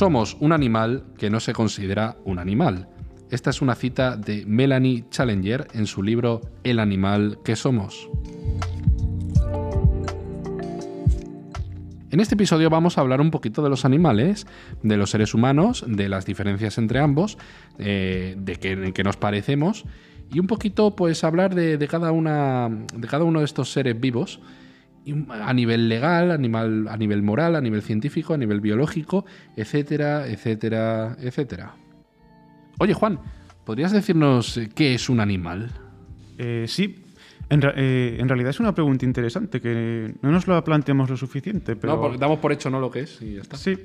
somos un animal que no se considera un animal. Esta es una cita de Melanie Challenger en su libro El animal que somos. En este episodio vamos a hablar un poquito de los animales, de los seres humanos, de las diferencias entre ambos, eh, de en qué nos parecemos y un poquito pues hablar de, cada, una, de cada uno de estos seres vivos a nivel legal, a nivel, a nivel moral, a nivel científico, a nivel biológico, etcétera, etcétera, etcétera. Oye Juan, ¿podrías decirnos eh, qué es un animal? Eh, sí, en, eh, en realidad es una pregunta interesante que no nos la planteamos lo suficiente, pero... No, porque damos por hecho no lo que es y ya está. Sí,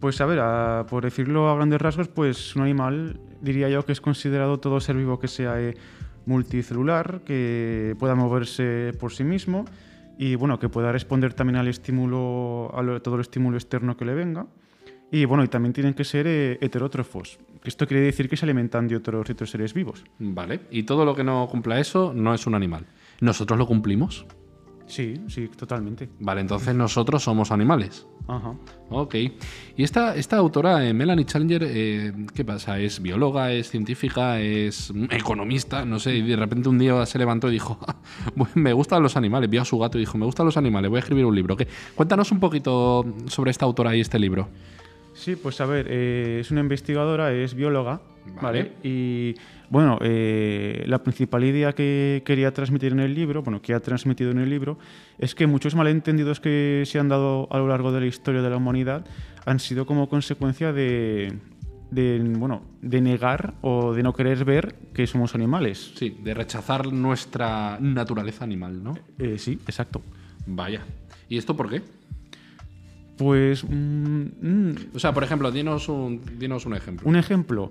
pues a ver, a- por decirlo a grandes rasgos, pues un animal diría yo que es considerado todo ser vivo que sea eh, multicelular, que pueda moverse por sí mismo y bueno, que pueda responder también al estímulo, a todo el estímulo externo que le venga. Y bueno, y también tienen que ser eh, heterótrofos, esto quiere decir que se alimentan de otros, otros seres vivos. Vale, y todo lo que no cumpla eso no es un animal. ¿Nosotros lo cumplimos? Sí, sí, totalmente. Vale, entonces nosotros somos animales. Ajá. Ok. Y esta, esta autora, eh, Melanie Challenger, eh, ¿qué pasa? ¿Es bióloga, es científica, es mm, economista? No sé, y de repente un día se levantó y dijo, "Bueno, me gustan los animales, vio a su gato y dijo, me gustan los animales, voy a escribir un libro. ¿Qué? Cuéntanos un poquito sobre esta autora y este libro. Sí, pues a ver, eh, es una investigadora, es bióloga, Vale. ¿vale? Y bueno, eh, la principal idea que quería transmitir en el libro, bueno, que ha transmitido en el libro, es que muchos malentendidos que se han dado a lo largo de la historia de la humanidad han sido como consecuencia de, de, bueno, de negar o de no querer ver que somos animales. Sí, de rechazar nuestra naturaleza animal, ¿no? Eh, sí, exacto. Vaya. ¿Y esto por qué? Pues mm, mm, O sea, por ejemplo, dinos un, dinos un ejemplo. Un ejemplo,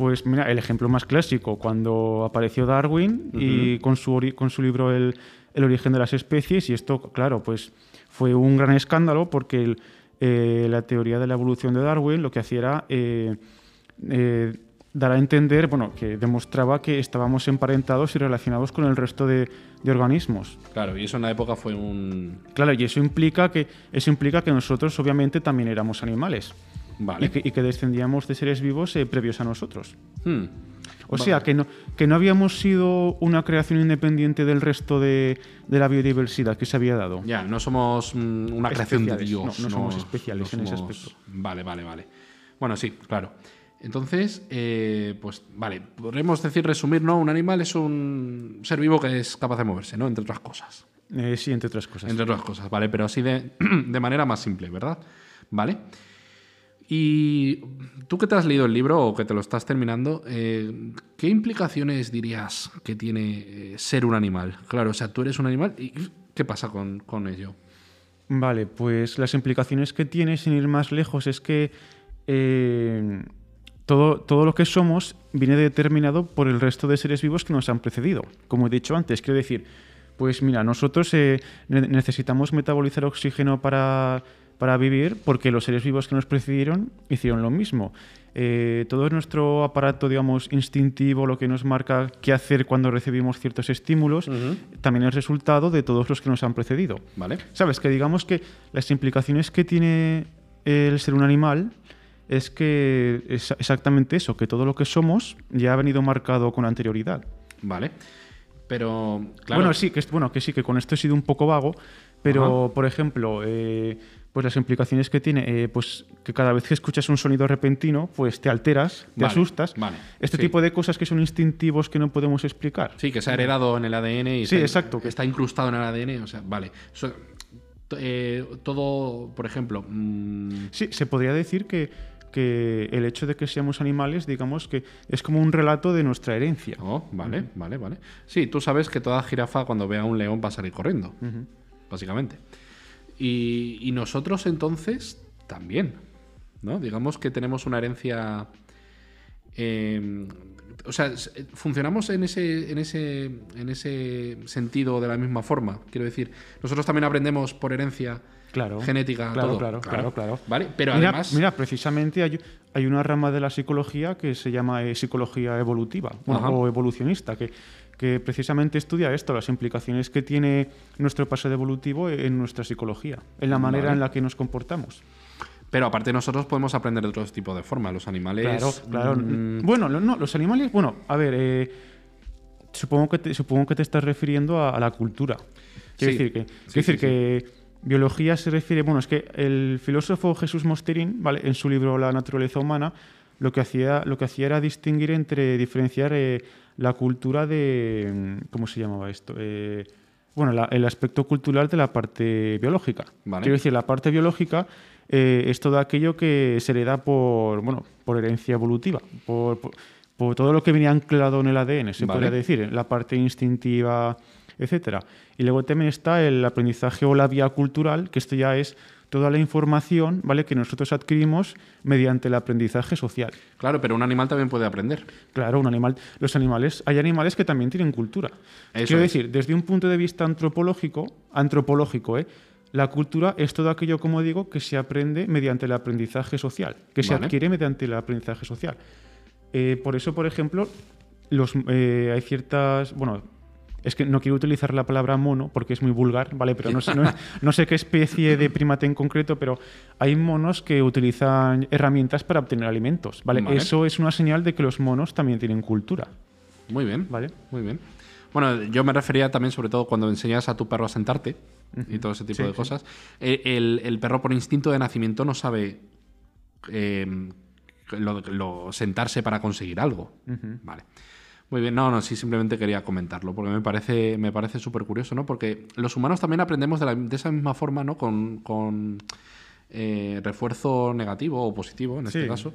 pues mira, el ejemplo más clásico, cuando apareció Darwin y con su, con su libro el, El origen de las especies, y esto, claro, pues fue un gran escándalo porque el- eh, la teoría de la evolución de Darwin lo que hacía era eh, eh, dar a entender, bueno, que demostraba que estábamos emparentados y relacionados con el resto de, de organismos. Claro, y eso en la época fue un... Claro, y eso implica que, eso implica que nosotros obviamente también éramos animales. Vale. Y que, y que descendíamos de seres vivos eh, previos a nosotros. Hmm. O sea, que no, que no habíamos sido una creación independiente del resto de, de la biodiversidad que se había dado. Ya, no somos mm, una creación de Dios. no, no somos especiales en ese aspecto. Vale, vale, vale. Bueno, sí, claro. Entonces, eh, pues vale, podremos decir, resumir, ¿no? Un animal es un ser vivo que es capaz de moverse, ¿no? Entre otras cosas. Eh, sí, entre otras cosas. Entre otras cosas, ¿vale? Pero así de, de manera más simple, ¿verdad? ¿Vale? Y tú que te has leído el libro o que te lo estás terminando, eh, ¿qué implicaciones dirías que tiene eh, ser un animal? Claro, o sea, tú eres un animal y ¿qué pasa con, con ello? Vale, pues las implicaciones que tiene, sin ir más lejos, es que eh, todo, todo lo que somos viene determinado por el resto de seres vivos que nos han precedido. Como he dicho antes, quiero decir, pues mira, nosotros eh, ne- necesitamos metabolizar oxígeno para, para vivir porque los seres vivos que nos precedieron hicieron lo mismo. Eh, todo nuestro aparato, digamos, instintivo, lo que nos marca qué hacer cuando recibimos ciertos estímulos, también es resultado de todos los que nos han precedido. ¿Vale? ¿Sabes? Que digamos que las implicaciones que tiene el ser un animal es que es exactamente eso, que todo lo que somos ya ha venido marcado con anterioridad. Vale. Pero, claro. Bueno, sí, que, bueno, que sí, que con esto he sido un poco vago, pero, por ejemplo, eh, pues las implicaciones que tiene, eh, pues que cada vez que escuchas un sonido repentino, pues te alteras, te Vale, asustas. vale, Este sí. tipo de cosas que son instintivos que no podemos explicar. Sí, que se ha heredado en el ADN y Sí, está, exacto. que está incrustado en el ADN. O sea, vale. So- eh, todo, por ejemplo. mm, Sí, se podría decir que, que el hecho de que seamos animales, digamos que es como un relato de nuestra herencia. Oh, vale, vale, vale. Sí, tú sabes que toda jirafa cuando vea a un león va a salir corriendo, básicamente. Y, y nosotros entonces también, ¿no? Digamos que tenemos una herencia... eh, o sea, s- funcionamos en ese, en, ese, en ese sentido de la misma forma. Quiero decir, nosotros también aprendemos por herencia Claro, genética, claro, todo. claro, claro, claro. ¿Vale? Pero mira, además... mira, precisamente hay, hay una rama de la psicología que se llama eh, psicología evolutiva bueno, o evolucionista, que, que precisamente estudia esto, las implicaciones que tiene nuestro pasado evolutivo en nuestra psicología, en la manera en la que nos comportamos. Pero aparte nosotros podemos aprender de otro tipo de forma. Los animales... Claro, claro. mm, Bueno, no, los animales, bueno, a ver, eh, supongo, que te, supongo que te estás refiriendo a, a la cultura. Quiero Sí. decir, que, Sí, quiero decir sí, que biología se refiere, bueno, es que el filósofo Jesús Mosterín, ¿vale? en su libro La naturaleza humana, lo que hacía, lo que hacía era distinguir entre, diferenciar eh, la cultura de, mm, ¿cómo se llamaba esto? Eh, bueno, la- el aspecto cultural de la parte biológica. Vale. Quiero decir, la parte biológica eh, es todo aquello que se hereda por, bueno, por herencia evolutiva, por, por- por todo lo que venía anclado en el ADN, se Vale. podría decir, la parte instintiva, etcétera. Y luego también está el aprendizaje o la vía cultural, que esto ya es toda la información ¿vale? que nosotros adquirimos mediante el aprendizaje social. Claro, pero un animal también puede aprender. Claro, un animal, los animales, hay animales que también tienen cultura. Eso Quiero es. decir, desde un punto de vista antropológico, antropológico, ¿eh? la cultura es todo aquello, como digo, que se aprende mediante el aprendizaje social, que se adquiere mediante el aprendizaje social. Eh, por eso, por ejemplo, los, eh, hay ciertas, bueno, es que no quiero utilizar la palabra mono porque es muy vulgar, ¿vale? Pero no sé, no, no sé qué especie de primate en concreto, pero hay monos que utilizan herramientas para obtener alimentos, ¿vale? Vale. Eso es una señal de que los monos también tienen cultura, Muy bien. ¿vale? Muy bien. Bueno, yo me refería también, sobre todo, cuando enseñas a tu perro a sentarte y todo ese tipo Sí, de cosas. Eh, El, el perro, por instinto de nacimiento, no sabe eh, lo, lo- sentarse para conseguir algo. Vale. Muy bien, no, no, sí, simplemente quería comentarlo, porque me parece, me parece súper curioso, ¿no? Porque los humanos también aprendemos de, la- de esa misma forma, ¿no? Con, con, eh, refuerzo negativo o positivo, en este Sí. caso.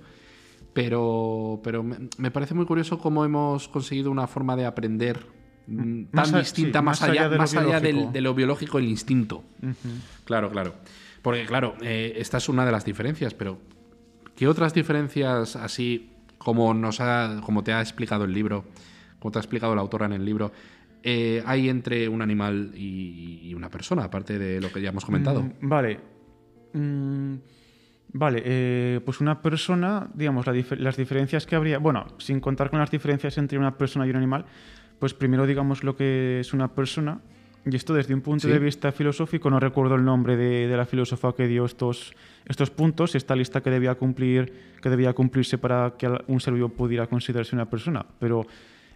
Pero, pero me, me parece muy curioso cómo hemos conseguido una forma de aprender mm, tan Más a- distinta, sí, más, allá allá, de lo más allá del- de lo biológico, el instinto. Claro, claro. Porque, claro, eh, esta es una de las diferencias, pero ¿qué otras diferencias así, como, nos ha, como te ha explicado el libro, como te ha explicado la autora en el libro, eh, hay entre un animal y, una persona, aparte de lo que ya hemos comentado? Mm, vale. Mm, vale, eh, pues una persona, digamos, la las diferencias que habría, bueno, sin contar con las diferencias entre una persona y un animal, pues primero digamos lo que es una persona, y esto desde un punto Sí. de vista filosófico, no recuerdo el nombre de, de la filósofa que dio estos, estos puntos, esta lista que debía, cumplir, que debía cumplirse para que un ser vivo pudiera considerarse una persona, pero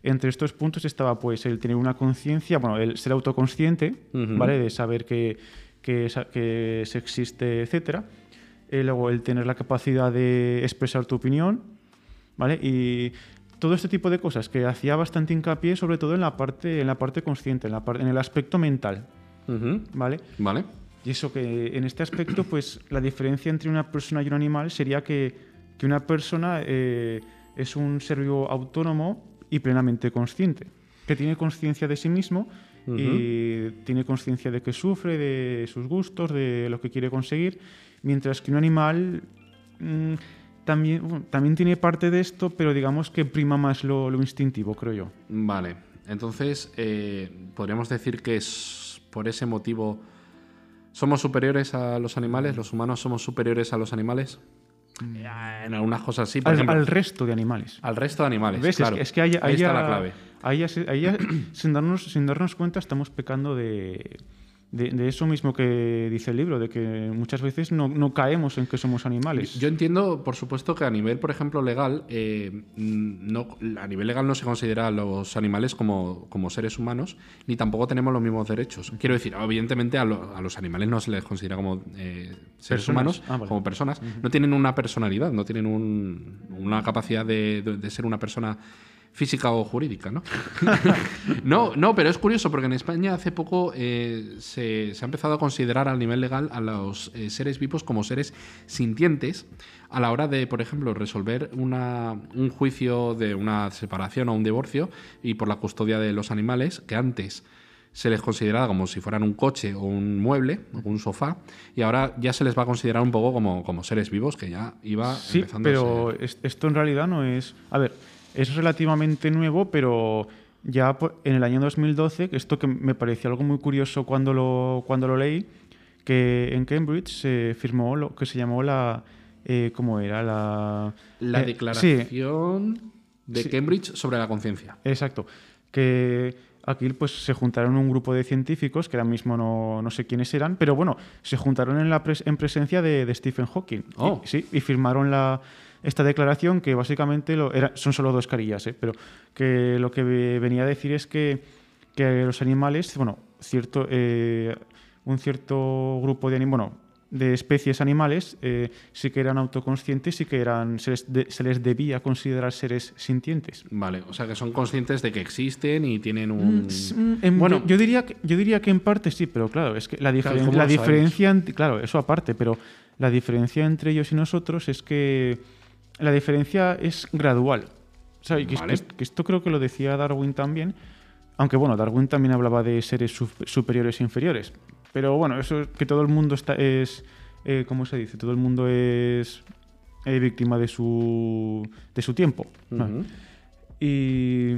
entre estos puntos estaba pues el tener una conciencia, bueno, el ser autoconsciente, Ujú. ¿vale? De saber que, que, que se existe, etcétera. Eh, luego el tener la capacidad de expresar tu opinión, ¿vale? Y todo este tipo de cosas que hacía bastante hincapié sobre todo en la parte, en la parte consciente, en, la en el aspecto mental. ¿vale? Vale. Y eso que en este aspecto, pues la diferencia entre una persona y un animal sería que, que una persona eh, es un ser vivo autónomo y plenamente consciente, que tiene conciencia de sí mismo y tiene conciencia de que sufre, de sus gustos, de lo que quiere conseguir, mientras que un animal mm, también, bueno, también tiene parte de esto, pero digamos que prima más lo, lo instintivo, creo yo. Vale. Entonces, eh, podríamos decir que es por ese motivo somos superiores a los animales, los humanos somos superiores a los animales. Eh, En algunas cosas sí, por Al, ejemplo, al al, resto de animales. resto de animales. ¿Ves? Es claro. que- Es, que ahí, está la clave. ahí ya se- ahí ya, sin, darnos, sin darnos cuenta, estamos pecando de, de, de eso mismo que dice el libro, de que muchas veces no, no caemos en que somos animales. Yo entiendo, por supuesto, que a nivel, por ejemplo, legal, eh, no, a nivel legal no se considera a los animales como, como seres humanos, ni tampoco tenemos los mismos derechos. Quiero decir, evidentemente a, lo- a los animales no se les considera como eh, seres Personas. humanos, Ah, vale. como personas. No tienen una personalidad, no tienen un- una capacidad de, de- de ser una persona física o jurídica, ¿no? no, no, pero es curioso porque en España hace poco eh, se, se ha empezado a considerar a nivel legal a los eh, seres vivos como seres sintientes a la hora de, por ejemplo, resolver una- un juicio de una separación o un divorcio y por la custodia de los animales que antes se les consideraba como si fueran un coche o un mueble o un sofá y ahora ya se les va a considerar un poco como, como seres vivos que ya iba sí, empezando a pero ser- es- esto en realidad no es... A ver, es relativamente nuevo, pero ya en el año 2012, que esto que me pareció algo muy curioso cuando lo, cuando lo leí, que en Cambridge se firmó lo que se llamó la... eh, ¿Cómo era? La, La eh, sí, declaración de Sí. Cambridge sobre la conciencia. Exacto. Que aquí pues se juntaron un grupo de científicos, que ahora mismo no, no sé quiénes eran, pero bueno, se juntaron en, la pres- en presencia de, de Stephen Hawking. Oh. Y, sí, y firmaron la, esta declaración que básicamente lo, era, son solo dos carillas, ¿eh? pero que lo que ve- venía a decir es que, que los animales, bueno, cierto, eh, un cierto grupo de anim- bueno, de especies animales eh, sí que eran autoconscientes y que eran, se, les de- se les debía considerar seres sintientes. Vale, o sea que son conscientes de que existen y tienen un... Mm, en- Bueno. yo, yo diría que, yo diría que en parte sí, pero claro, es que la, diferen- ¿cómo la diferencia, claro, eso aparte, pero la diferencia entre ellos y nosotros es que la diferencia es gradual. O sea, que, es- Vale. que es- que esto creo que lo decía Darwin también, aunque bueno, Darwin también hablaba de seres su- superiores e inferiores. Pero bueno, eso es que todo el mundo está, es, eh, ¿cómo se dice? Todo el mundo es eh, víctima de su, de su tiempo. Y,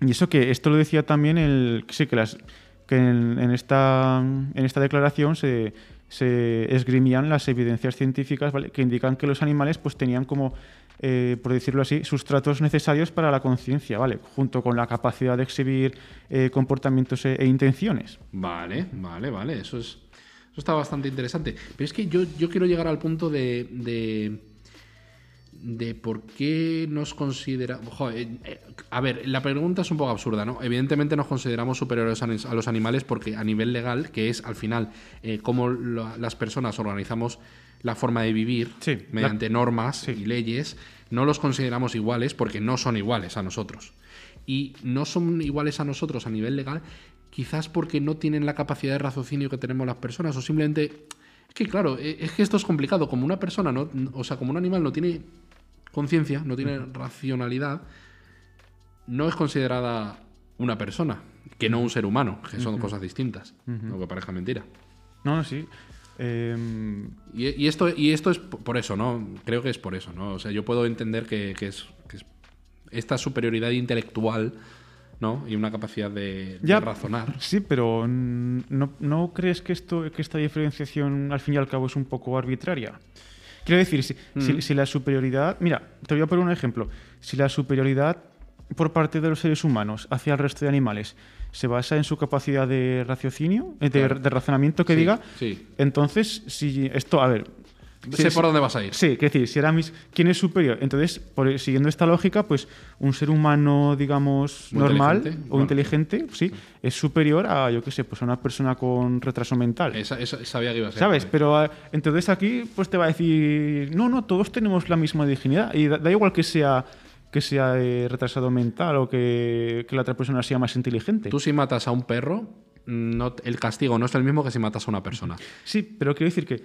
y eso que esto lo decía también el sí que las que en, en esta en esta declaración se, se esgrimían las evidencias científicas que indican que los animales pues tenían como eh, por decirlo así sustratos necesarios para la conciencia vale junto con la capacidad de exhibir eh, comportamientos e, e intenciones Vale, vale, vale. Eso es. Eso está bastante interesante. Pero es que yo, yo quiero llegar al punto de, de por qué nos considera. Joder, eh, eh, a ver, la pregunta es un poco absurda, ¿no? Evidentemente nos consideramos superiores a, los animales porque a nivel legal, que es al final eh, cómo lo- las personas organizamos la forma de vivir Sí, mediante normas sí. y leyes, no los consideramos iguales porque no son iguales a nosotros. Y no son iguales a nosotros a nivel legal, quizás porque no tienen la capacidad de raciocinio que tenemos las personas, o simplemente. Es que, claro, es que esto es complicado. Como una persona, no, o sea, como un animal no tiene conciencia, no tiene racionalidad, no es considerada una persona, que no un ser humano, que son cosas distintas, aunque parezca mentira. no no, sí Em, Y, y esto, y esto es por eso, ¿no? Creo que es por eso, ¿no? O sea, yo puedo entender que, que es, que es esta superioridad intelectual, ¿no? Y una capacidad de, de Ya. razonar. Sí, pero ¿no, ¿no crees que, esto, que esta diferenciación al fin y al cabo es un poco arbitraria? Quiero decir, si, si- si la superioridad... Mira, te voy a poner un ejemplo. Si la superioridad por parte de los seres humanos hacia el resto de animales se basa en su capacidad de raciocinio, eh, de, de razonamiento que Sí, diga, sí. entonces, si esto, a ver... sé por dónde vas a ir. Sí, que decir, si era mis, ¿quién es superior? Entonces, por, siguiendo esta lógica, pues un ser humano, digamos, Muy normal inteligente, o bueno. inteligente, sí, es superior a, yo qué sé, pues a una persona con retraso mental. Esa, esa- sabía que iba a ser. ¿Sabes? Pero eh, entonces aquí pues te va a decir, no, no, todos tenemos la misma dignidad. Y da, da igual que sea que sea eh, retrasado mental o que, que la otra persona sea más inteligente. Tú si matas a un perro, no, el castigo no es el mismo que si matas a una persona. Sí, pero quiero decir que,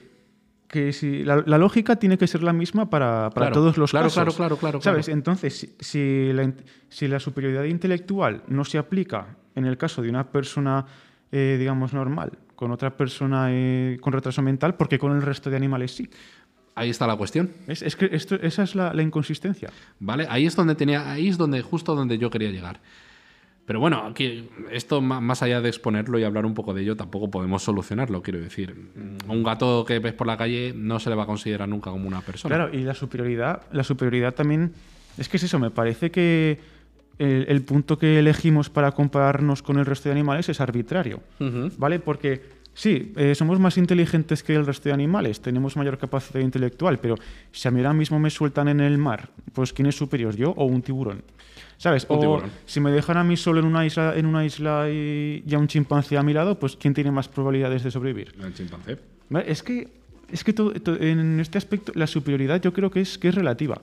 que si la, la lógica tiene que ser la misma para, para Claro, todos los claro, casos. claro, claro, claro, ¿Sabes? claro. Entonces, si, si la, in- si la superioridad intelectual no se aplica en el caso de una persona, eh, digamos, normal, con otra persona eh, con retraso mental, porque con el resto de animales sí. Ahí está la cuestión. Es, es que esto, esa es la, la inconsistencia. ¿Vale? Ahí es donde tenía, ahí es donde, justo donde yo quería llegar. Pero bueno, aquí, esto más allá de exponerlo y hablar un poco de ello, tampoco podemos solucionarlo, quiero decir. Un gato que ves por la calle no se le va a considerar nunca como una persona. Claro, y la superioridad, la superioridad también. Es que es eso, me parece que el, el punto que elegimos para compararnos con el resto de animales es arbitrario. ¿Vale? Porque sí, eh, somos más inteligentes que el resto de animales, tenemos mayor capacidad intelectual, pero si a mí ahora mismo me sueltan en el mar, pues ¿quién es superior, yo o un tiburón? ¿Sabes? Un o tiburón. si me dejan a mí solo en una isla, en una isla y, y a un chimpancé a mi lado, pues ¿quién tiene más probabilidades de sobrevivir? El chimpancé. ¿Vale? Es que, es que todo- en este aspecto la superioridad yo creo que es, que es relativa.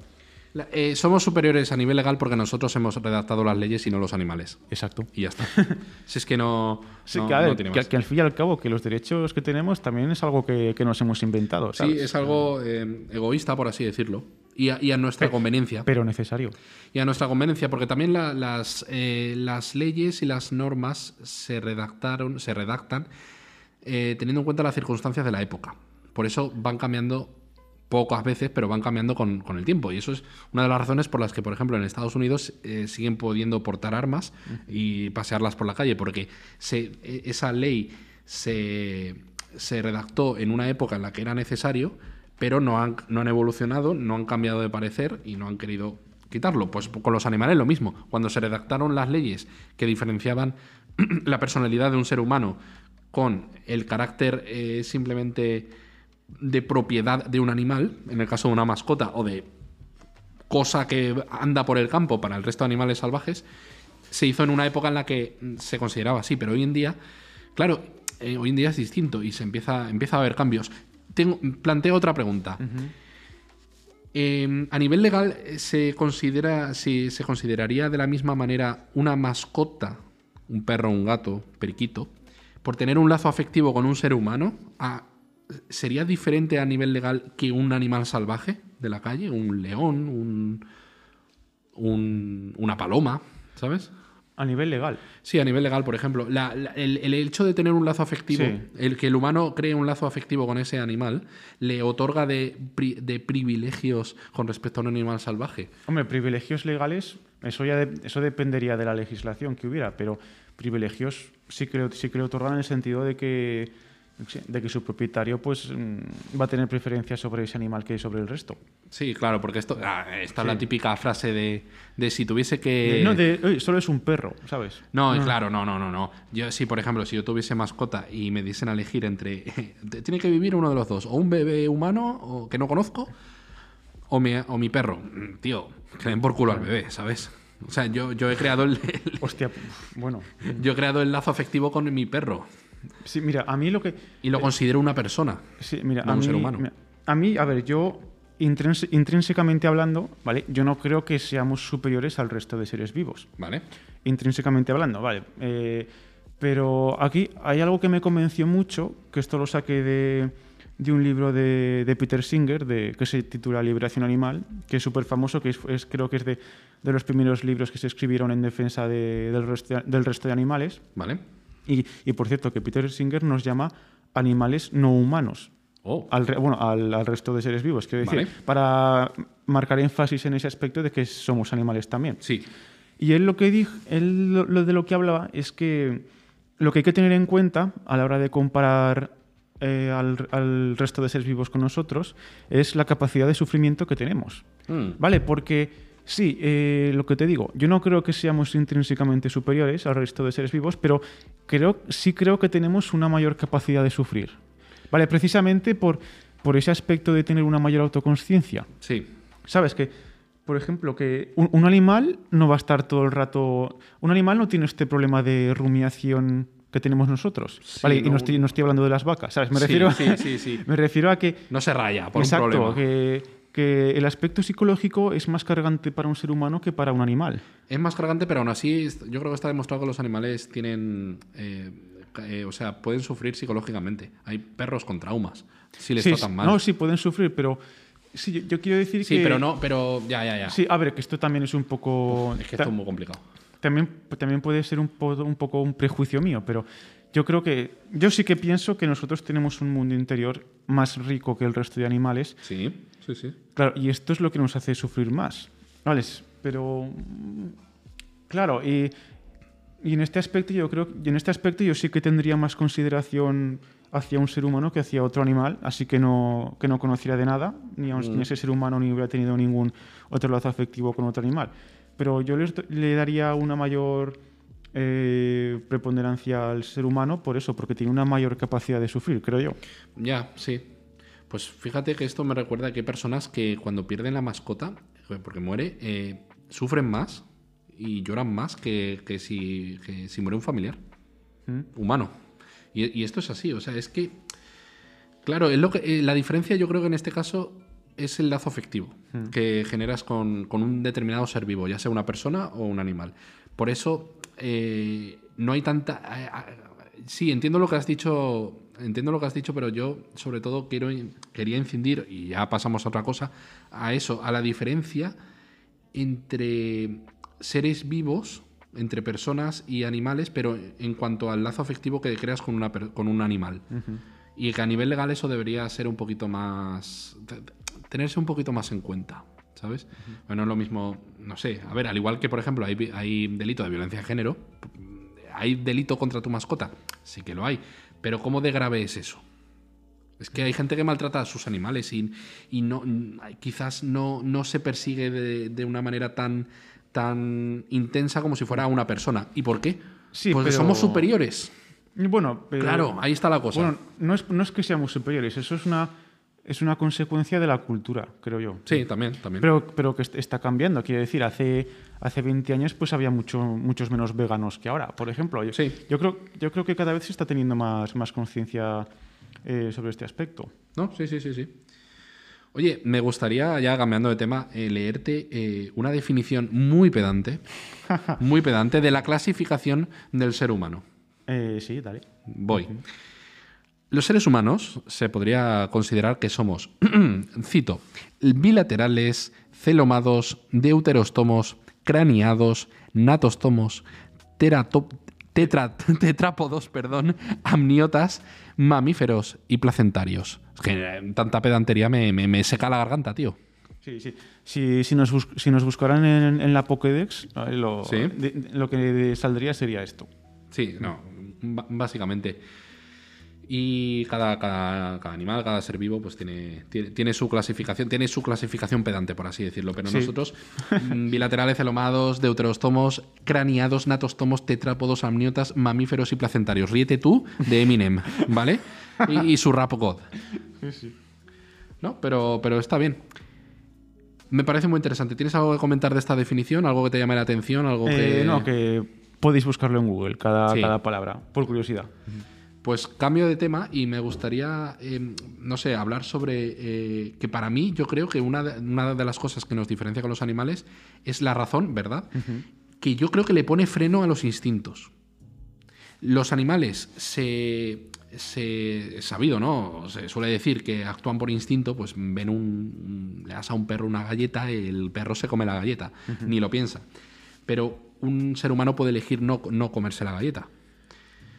La- eh, somos superiores a nivel legal porque nosotros hemos redactado las leyes y no los animales. Exacto. Y ya está. si es que no, Sí, no- que, a ver, no tiene que- más. que al fin y al cabo que los derechos que tenemos también es algo que, que nos hemos inventado. Sí, es algo eh, egoísta, por así decirlo. Y a, y a nuestra conveniencia. Pero necesario. Y a nuestra conveniencia, porque también la- las, eh, las leyes y las normas se redactaron, se redactan eh, teniendo en cuenta las circunstancias de la época. Por eso van cambiando pocas veces, pero van cambiando con, con el tiempo. Y eso es una de las razones por las que, por ejemplo, en Estados Unidos eh, siguen pudiendo portar armas y pasearlas por la calle, porque se, e- esa ley se, se redactó en una época en la que era necesario, pero no han, no han evolucionado, no han cambiado de parecer y no han querido quitarlo. Pues con los animales lo mismo. Cuando se redactaron las leyes que diferenciaban la personalidad de un ser humano con el carácter eh, simplemente de propiedad de un animal, en el caso de una mascota o de cosa que anda por el campo para el resto de animales salvajes, se hizo en una época en la que se consideraba así, pero hoy en día, claro, eh, hoy en día es distinto y se empieza, empieza a haber cambios. Tengo, planteo otra pregunta. Eh, a nivel legal, ¿se considera, si se consideraría de la misma manera una mascota, un perro, un gato, periquito, por tener un lazo afectivo con un ser humano? ¿Sería diferente a nivel legal que un animal salvaje de la calle? ¿Un león? Un, un, una paloma? ¿Sabes? A nivel legal. Sí, a nivel legal, por ejemplo. el, hecho de tener un lazo afectivo, el que el humano cree un lazo afectivo con ese animal, le otorga de, privilegios con respecto a un animal salvaje. Hombre, privilegios legales, eso ya eso dependería de la legislación que hubiera, pero privilegios sí que, sí que le otorgan en el sentido de que de que su propietario pues mm, va a tener preferencia sobre ese animal que sobre el resto. Sí, claro, porque esto ah, esta es la típica frase de, de, si tuviese que... No, de solo es un perro, ¿sabes? No, claro, no, no, no, no. Yo si, por ejemplo, si yo tuviese mascota y me diesen a elegir entre... tiene que vivir uno de los dos, o un bebé humano o, que no conozco, o mi, o mi perro. Mm, tío, que den por culo al bebé, ¿sabes? O sea, yo, yo he creado el, Hostia, bueno. Yo he creado el lazo afectivo con mi perro. Sí, mira, a mí lo que... Y lo considero una persona. Sí, mira, a un ser humano. a mí, a ver, yo intrínsecamente hablando, ¿vale? Yo no creo que seamos superiores al resto de seres vivos. Vale. Intrínsecamente hablando, vale. Eh, pero aquí hay algo que me convenció mucho, que esto lo saqué de, de un libro de, de, Peter Singer, de, que se titula Liberación Animal, que es súper famoso, que es, creo que es de, de, los primeros libros que se escribieron en defensa del, resto, del resto de animales. Vale. Y, por cierto, que Peter Singer nos llama animales no humanos. Oh. Al, bueno, al, resto de seres vivos. Quiero decir, para marcar énfasis en ese aspecto de que somos animales también. Sí. Y él lo que dijo, él lo, de lo que hablaba es que lo que hay que tener en cuenta a la hora de comparar eh, al, resto de seres vivos con nosotros es la capacidad de sufrimiento que tenemos. Mm. ¿Vale? Porque Sí, eh, lo que te digo, yo no creo que seamos intrínsecamente superiores al resto de seres vivos, pero creo, sí creo que tenemos una mayor capacidad de sufrir. Vale, precisamente por, por ese aspecto de tener una mayor autoconsciencia. Sí. ¿Sabes? Que, por ejemplo, que un, animal no va a estar todo el rato. Un animal no tiene este problema de rumiación que tenemos nosotros. vale, y no estoy, no estoy hablando de las vacas, ¿sabes? Me refiero, sí, sí, sí, me refiero a que. No se raya por un problema. Que, que el aspecto psicológico es más cargante para un ser humano que para un animal. Es más cargante, pero aún así yo creo que está demostrado que los animales tienen... Eh, eh, o sea, pueden sufrir psicológicamente. Hay perros con traumas, si les tratan mal. No, sí, pueden sufrir, pero... Sí, yo, quiero decir que... Sí, pero no, pero ya, ya, ya. Sí, a ver, que esto también es un poco... es que esto es muy complicado. También, también puede ser un, un poco un prejuicio mío, pero yo creo que, yo sí que pienso que nosotros tenemos un mundo interior más rico que el resto de animales. Sí, sí, sí. Claro, y esto es lo que nos hace sufrir más. ¿Vale? Pero, claro, y, y en este aspecto yo creo, y en este aspecto yo sí que tendría más consideración hacia un ser humano que hacia otro animal, así que no, que no conociera de nada, ni a, mm. ese ser humano ni hubiera tenido ningún otro lazo afectivo con otro animal. Pero yo le daría una mayor eh, preponderancia al ser humano por eso, porque tiene una mayor capacidad de sufrir, creo yo. Ya, sí. Pues fíjate que esto me recuerda que hay personas que cuando pierden la mascota, eh, porque muere, eh, sufren más y lloran más que, si, si, muere un familiar ¿Mm? humano. Y, esto es así, o sea, es que, claro, es lo que, la diferencia yo creo que en este caso es el lazo afectivo ¿Mm? que generas con, con, un determinado ser vivo, ya sea una persona o un animal. Por eso eh, no hay tanta... Eh, eh, sí, entiendo lo que has dicho, entiendo lo que has dicho, pero yo sobre todo quiero, quería incidir, y ya pasamos a otra cosa, a eso, a la diferencia entre seres vivos, entre personas y animales, pero en cuanto al lazo afectivo que creas con, una, con un animal. Y que a nivel legal eso debería ser un poquito más... tenerse un poquito más en cuenta. ¿sabes? Bueno, es lo mismo, no sé, a ver, al igual que, por ejemplo, hay, hay delito de violencia de género, ¿hay delito contra tu mascota? Sí que lo hay, pero ¿cómo de grave es eso? Es que hay gente que maltrata a sus animales y, y no, quizás no, no se persigue de, de una manera tan, tan intensa como si fuera una persona. ¿Y por qué? Sí, pero- somos superiores. Bueno, pero- Claro, ahí está la cosa. Bueno, no es, no es que seamos superiores, eso es una, es una consecuencia de la cultura, creo yo. sí, también, también. Pero, pero que est- está cambiando, quiero decir, hace, hace 20 años pues había mucho, muchos menos veganos que ahora, por ejemplo. Yo, Sí. yo, creo, yo creo que cada vez se está teniendo más, más conciencia eh, sobre este aspecto. ¿No? Sí, sí, sí, sí. Oye, me gustaría, ya cambiando de tema, eh, leerte eh, una definición muy pedante, muy pedante, de la clasificación del ser humano. Sí, dale. Voy. Los seres humanos se podría considerar que somos, cito, bilaterales, celomados, deuterostomos, craneados, natostomos, tetra- tetrápodos, perdón, amniotas, mamíferos y placentarios. Es que eh, tanta pedantería me, me- me seca la garganta, tío. Sí, sí. Si, si, nos, bus- si nos buscaran en, en la Pokédex, lo, Sí. de- de- lo que saldría sería esto. Sí, no, básicamente. Y cada, cada, cada animal, cada ser vivo, pues tiene, tiene, tiene su clasificación, tiene su clasificación pedante, por así decirlo. Pero Sí. nosotros, mm, bilaterales, celomados, deuterostomos, craneados, natostomos, tetrápodos, amniotas, mamíferos y placentarios. Ríete tú de Eminem, ¿vale? Y, y su rap god. ¿No? Pero, pero está bien. Me parece muy interesante. ¿Tienes algo que comentar de esta definición? ¿Algo que te llame la atención? ¿Algo Eh, que... No, que podéis buscarlo en Google, cada, Sí. cada palabra, por curiosidad. Pues cambio de tema y me gustaría, eh, no sé, hablar sobre eh, que para mí yo creo que una de, una de las cosas que nos diferencia con los animales es la razón, ¿verdad? Que yo creo que le pone freno a los instintos. Los animales se, se sabido, ¿no? Se suele decir que actúan por instinto, pues ven un, le das a un perro una galleta, el perro se come la galleta, ni lo piensa. Pero un ser humano puede elegir no, no comerse la galleta.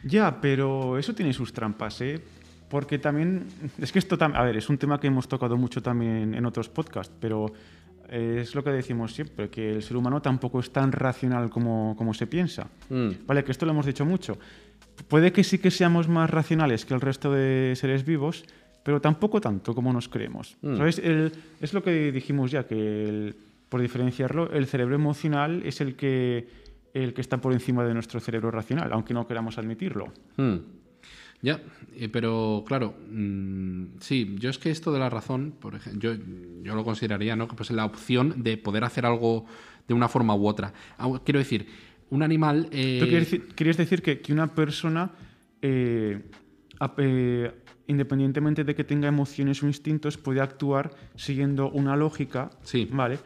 Ya, pero eso tiene sus trampas, ¿eh? Porque también, es que esto también, a ver, es un tema que hemos tocado mucho también en otros podcasts, pero eh, es lo que decimos siempre, que el ser humano tampoco es tan racional como, como se piensa. Mm. Vale, que esto lo hemos dicho mucho. Puede que sí que seamos más racionales que el resto de seres vivos, pero tampoco tanto como nos creemos. Mm. ¿Sabes? El- es lo que dijimos ya, que el- por diferenciarlo, el cerebro emocional es el que, el que está por encima de nuestro cerebro racional, aunque no queramos admitirlo. Hmm. Ya, eh, pero claro, mm, sí, yo es que esto de la razón, por ejemplo, yo, yo lo consideraría, ¿no? Que pues la opción de poder hacer algo de una forma u otra. Ah, Quiero decir, un animal. eh, ¿Tú decir, querías decir que, que una persona, eh, eh, independientemente de que tenga emociones o instintos, puede actuar siguiendo una lógica, Sí. ¿vale?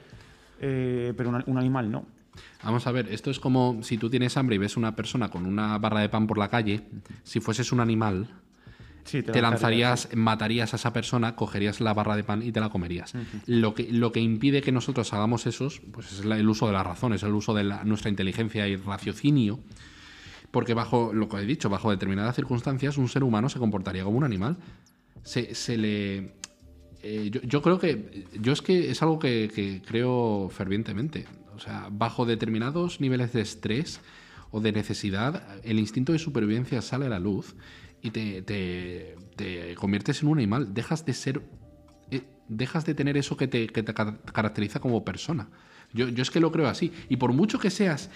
Pero una- un animal no. Vamos a ver, esto es como si tú tienes hambre y ves una persona con una barra de pan por la calle, si fueses un animal, Sí, te lanzarías, matarías a esa persona, cogerías la barra de pan y te la comerías. lo, que, lo que impide que nosotros hagamos esos, pues es el uso de la razón, es el uso de la- nuestra inteligencia y raciocinio, porque bajo lo que he dicho, bajo determinadas circunstancias, un ser humano se comportaría como un animal. Se, se le. eh, yo, yo creo que. Yo es que es algo que, que creo fervientemente. O sea, bajo determinados niveles de estrés o de necesidad, el instinto de supervivencia sale a la luz y te, te- te conviertes en un animal. Dejas de ser. eh, dejas de tener eso que te, que te ca- caracteriza como persona. Yo, yo es que lo creo así. Y por mucho que seas.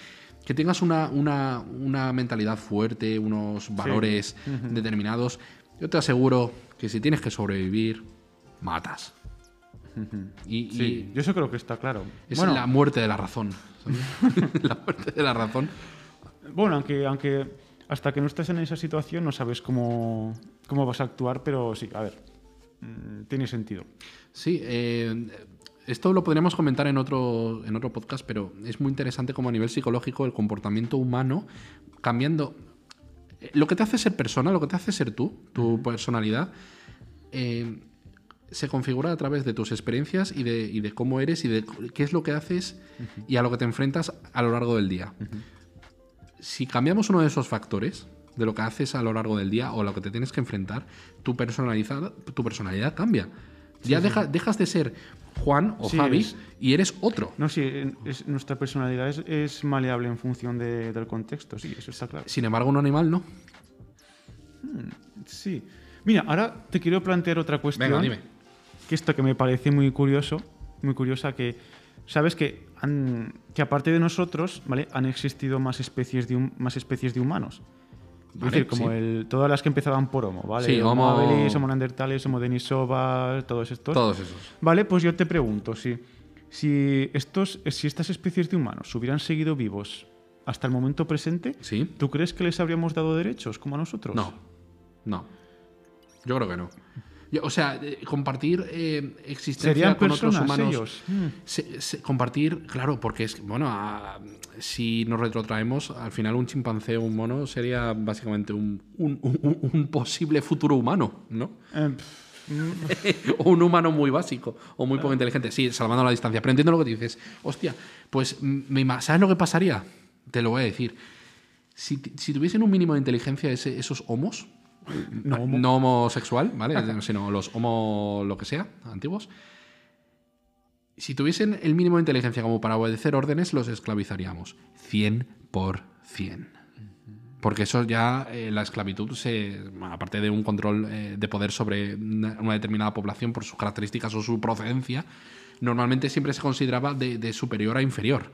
Que tengas una, una- una mentalidad fuerte, unos valores determinados, yo te aseguro que si tienes que sobrevivir, matas. Y, y Sí, yo eso creo que está claro. es bueno, la muerte de la razón. la muerte de la razón. bueno, aunque, aunque hasta que no estés en esa situación no sabes cómo, cómo vas a actuar, pero sí, a ver, mm, tiene sentido. Sí, eh, esto lo podríamos comentar en otro, en otro podcast, pero es muy interesante como a nivel psicológico el comportamiento humano cambiando. eh, Lo que te hace ser persona, lo que te hace ser tú, tu personalidad, eh, se configura a través de tus experiencias y de, y de cómo eres y de qué es lo que haces y a lo que te enfrentas a lo largo del día. Si cambiamos uno de esos factores, de lo que haces a lo largo del día o a lo que te tienes que enfrentar, tu personalidad, tu personalidad cambia. Ya deja- dejas de ser Juan o Sí, Javi es- y eres otro. No, sí, es- nuestra personalidad es, es maleable en función de- del contexto, sí, eso está claro. Sin embargo, un animal no. Sí. Mira, ahora te quiero plantear otra cuestión. Venga, dime. Que esto que me parece muy curioso, muy curiosa, que sabes que, han- que aparte de nosotros, ¿vale? Han existido más especies de, más especies de humanos. Es Vale, decir, como sí. el, todas las que empezaban por Homo, ¿vale? Sí, Homo habilis, Homo neanderthalis, Homo denisova, todos estos. Todos esos. Vale, pues yo te pregunto, si, si, estos, si estas especies de humanos hubieran seguido vivos hasta el momento presente, ¿Sí? ¿tú crees que les habríamos dado derechos como a nosotros? No. No. Yo creo que no. O sea, eh, compartir eh, existencia ¿Serían con otros humanos. ellos? Mm. se- se- compartir, claro, porque es bueno, a- si nos retrotraemos, al final un chimpancé o un mono sería básicamente un, un- un- un posible futuro humano, ¿no? Eh, o un humano muy básico o muy poco inteligente. Sí, salvando la distancia. Pero entiendo lo que dices. Hostia, pues me ¿sabes lo que pasaría? Te lo voy a decir. Si, si tuviesen un mínimo de inteligencia ese- esos homos, no, homo- no homosexual, ¿vale? Sino los homo lo que sea, antiguos. Si tuviesen el mínimo de inteligencia como para obedecer órdenes, los esclavizaríamos. 100%. Porque eso ya, eh, la esclavitud, se, aparte de un control eh, de poder sobre una, una determinada población por sus características o su procedencia, normalmente siempre se consideraba de, de superior a inferior.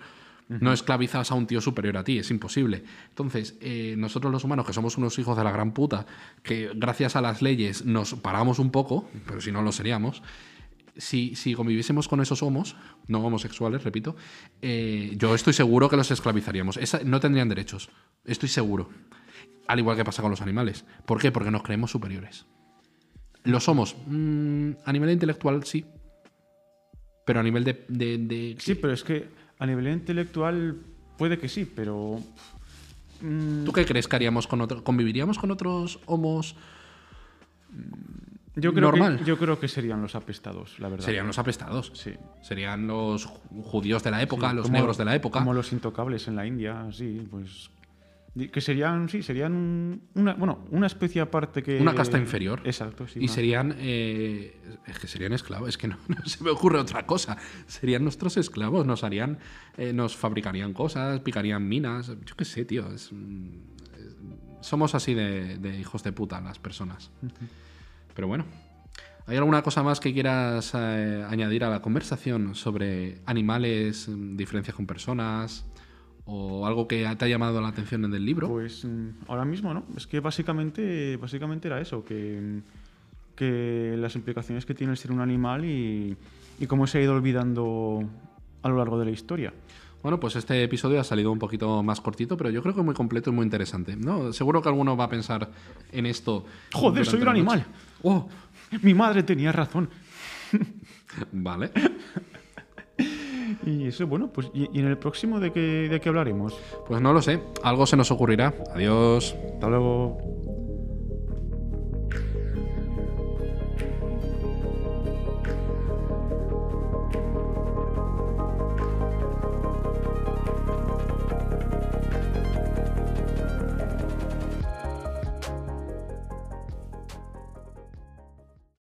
No esclavizas a un tío superior a ti, es imposible. Entonces, eh, nosotros los humanos, que somos unos hijos de la gran puta, que gracias a las leyes nos paramos un poco, pero si no lo seríamos, si, si conviviésemos con esos homos, no homosexuales, repito, eh, yo estoy seguro que los esclavizaríamos. Esa- no tendrían derechos, estoy seguro. Al igual que pasa con los animales. ¿Por qué? Porque nos creemos superiores. Lo somos. mm, a nivel intelectual, sí. Pero a nivel de... de- de- Sí, pero es que a nivel intelectual puede que sí, pero... mm, ¿Tú qué crees que haríamos con otros? ¿Conviviríamos con otros homos? yo, creo normal. Que, yo creo que serían los apestados, la verdad. Serían los apestados. Sí. Serían los ju- judíos de la época, Sí, los como- negros de la época. Como los intocables en la India, sí, pues... Que serían, sí, serían un- una, bueno, una especie aparte que... Una casta inferior. Exacto, sí. y una- serían. eh, es que serían esclavos, es que no, no se me ocurre otra cosa. Serían nuestros esclavos, nos harían. eh, nos fabricarían cosas, picarían minas. Yo qué sé, tío. es, es- somos así de, de hijos de puta las personas. Pero bueno. ¿Hay alguna cosa más que quieras eh, añadir a la conversación sobre animales, mm, diferencias con personas? ¿O algo que te ha llamado la atención en el libro? Pues mm, ahora mismo, ¿no? Es que básicamente, básicamente era eso, que, mm, que las implicaciones que tiene el ser un animal y, y cómo se ha ido olvidando a lo largo de la historia. Bueno, pues este episodio ha salido un poquito más cortito, pero yo creo que muy completo y muy interesante. ¿no? Seguro que alguno va a pensar en esto. Joder, soy un animal. ¡Oh! Mi madre tenía razón. Vale. Y eso, bueno, pues ¿y, y en el próximo de qué, de qué hablaremos? Pues no lo sé. Algo se nos ocurrirá. Adiós. Hasta luego.